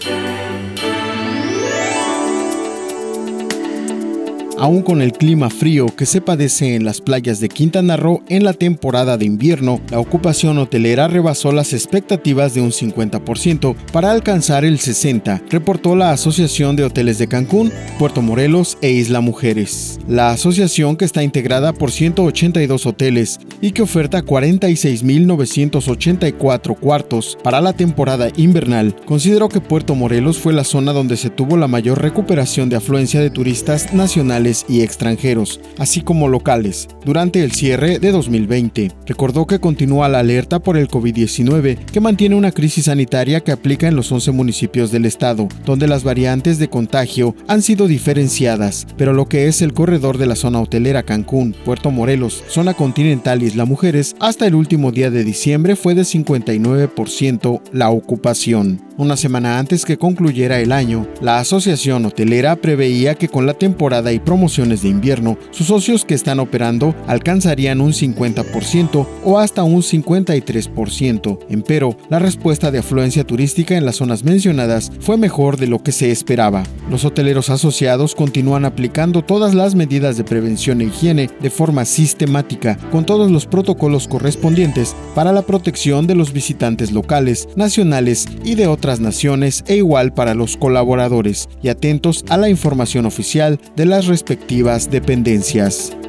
Thank you. Aún con el clima frío que se padece en las playas de Quintana Roo en la temporada de invierno, la ocupación hotelera rebasó las expectativas de un 50% para alcanzar el 60%, reportó la Asociación de Hoteles de Cancún, Puerto Morelos e Isla Mujeres. La asociación, que está integrada por 182 hoteles y que oferta 46.984 cuartos para la temporada invernal, consideró que Puerto Morelos fue la zona donde se tuvo la mayor recuperación de afluencia de turistas nacionales y extranjeros, así como locales, durante el cierre de 2020. Recordó que continúa la alerta por el COVID-19, que mantiene una crisis sanitaria que aplica en los 11 municipios del estado, donde las variantes de contagio han sido diferenciadas, pero lo que es el corredor de la zona hotelera Cancún, Puerto Morelos, zona continental Isla Mujeres, hasta el último día de diciembre fue de 59% la ocupación. Una semana antes que concluyera el año, la Asociación Hotelera preveía que con la temporada y promociones de invierno, sus socios que están operando alcanzarían un 50% o hasta un 53%. Empero, la respuesta de afluencia turística en las zonas mencionadas fue mejor de lo que se esperaba. Los hoteleros asociados continúan aplicando todas las medidas de prevención e higiene de forma sistemática, con todos los protocolos correspondientes para la protección de los visitantes locales, nacionales y de otras naciones e igual para los colaboradores, y atentos a la información oficial de las respectivas dependencias.